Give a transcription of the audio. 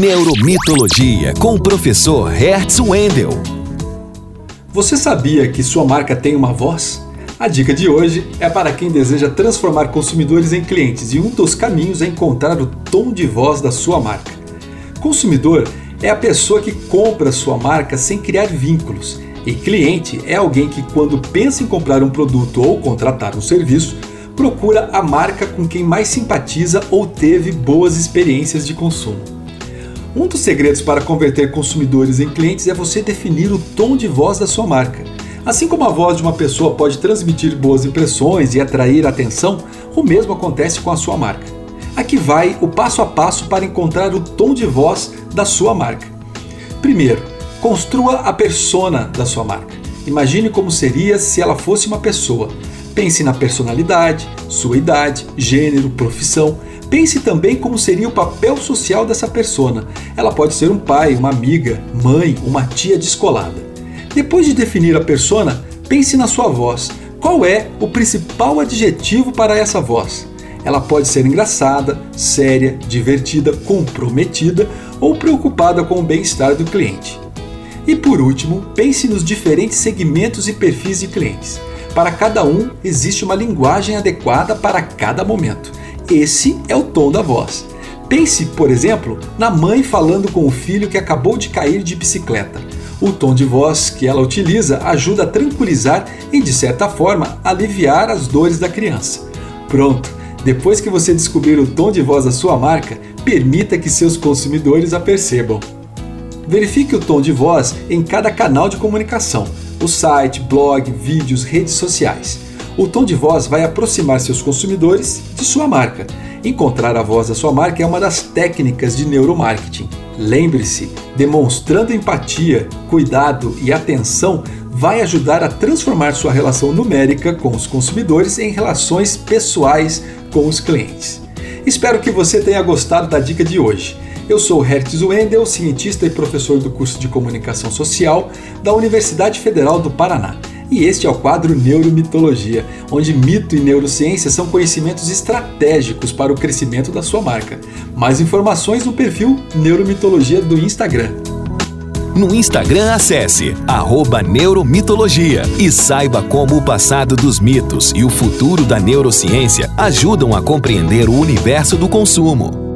Neuromitologia com o professor Hertz Wendel. Você sabia que sua marca tem uma voz? A dica de hoje é para quem deseja transformar consumidores em clientes e um dos caminhos é encontrar o tom de voz da sua marca. Consumidor é a pessoa que compra sua marca sem criar vínculos. E cliente é alguém que, quando pensa em comprar um produto ou contratar um serviço, procura a marca com quem mais simpatiza ou teve boas experiências de consumo. Um dos segredos para converter consumidores em clientes é você definir o tom de voz da sua marca. Assim como a voz de uma pessoa pode transmitir boas impressões e atrair atenção, o mesmo acontece com a sua marca. Aqui vai o passo a passo para encontrar o tom de voz da sua marca. Primeiro, construa a persona da sua marca. Imagine como seria se ela fosse uma pessoa. Pense na personalidade, sua idade, gênero, profissão Pense também como seria o papel social dessa persona. Ela pode ser um pai, uma amiga, mãe, uma tia descolada. Depois de definir a persona, pense na sua voz. Qual é o principal adjetivo para essa voz? Ela pode ser engraçada, séria, divertida, comprometida ou preocupada com o bem-estar do cliente. E por último, pense nos diferentes segmentos e perfis de clientes. Para cada um, existe uma linguagem adequada para cada momento. Esse é o tom da voz. Pense, por exemplo, na mãe falando com o filho que acabou de cair de bicicleta. O tom de voz que ela utiliza ajuda a tranquilizar e, de certa forma, aliviar as dores da criança. Pronto! Depois que você descobrir o tom de voz da sua marca, permita que seus consumidores a percebam. Verifique o tom de voz em cada canal de comunicação: o site, blog, vídeos, redes sociais. O tom de voz vai aproximar seus consumidores de sua marca. Encontrar a voz da sua marca é uma das técnicas de neuromarketing. Lembre-se, demonstrando empatia, cuidado e atenção vai ajudar a transformar sua relação numérica com os consumidores em relações pessoais com os clientes. Espero que você tenha gostado da dica de hoje. Eu sou Hertz Wendel, cientista e professor do curso de Comunicação Social da Universidade Federal do Paraná. E este é o quadro Neuromitologia, onde mito e neurociência são conhecimentos estratégicos para o crescimento da sua marca. Mais informações no perfil Neuromitologia do Instagram. No Instagram, acesse Neuromitologia e saiba como o passado dos mitos e o futuro da neurociência ajudam a compreender o universo do consumo.